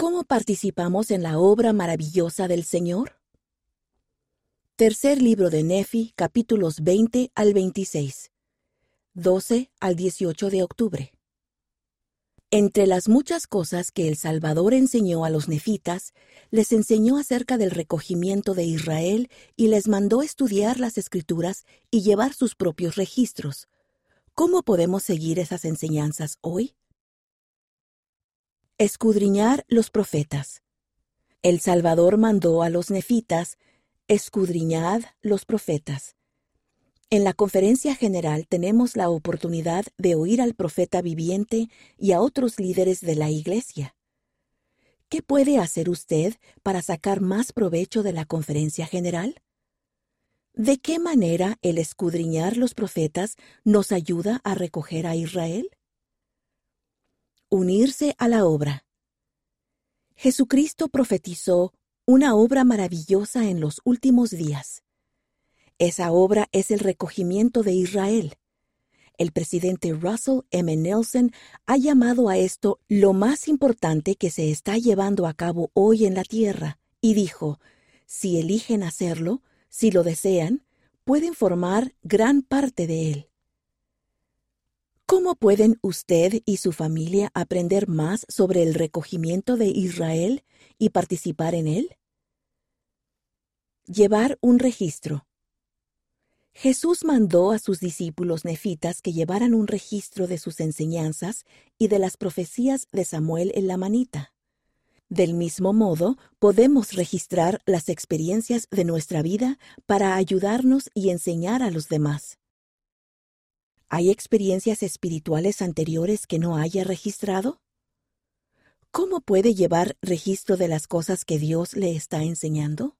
¿Cómo participamos en la obra maravillosa del Señor? Tercer libro de Nefi, capítulos 20 al 26, 12 al 18 de octubre. Entre las muchas cosas que el Salvador enseñó a los nefitas, les enseñó acerca del recogimiento de Israel y les mandó estudiar las escrituras y llevar sus propios registros. ¿Cómo podemos seguir esas enseñanzas hoy? Escudriñar los profetas. El Salvador mandó a los nefitas, escudriñad los profetas. En la conferencia general tenemos la oportunidad de oír al profeta viviente y a otros líderes de la Iglesia. ¿Qué puede hacer usted para sacar más provecho de la conferencia general? ¿De qué manera el escudriñar los profetas nos ayuda a recoger a Israel? Unirse a la obra. Jesucristo profetizó una obra maravillosa en los últimos días. Esa obra es el recogimiento de Israel. El presidente Russell M. Nelson ha llamado a esto lo más importante que se está llevando a cabo hoy en la Tierra, y dijo, si eligen hacerlo, si lo desean, pueden formar gran parte de él. ¿Cómo pueden usted y su familia aprender más sobre el recogimiento de Israel y participar en él? Llevar un registro. Jesús mandó a sus discípulos nefitas que llevaran un registro de sus enseñanzas y de las profecías de Samuel en la manita. Del mismo modo, podemos registrar las experiencias de nuestra vida para ayudarnos y enseñar a los demás. ¿Hay experiencias espirituales anteriores que no haya registrado? ¿Cómo puede llevar registro de las cosas que Dios le está enseñando?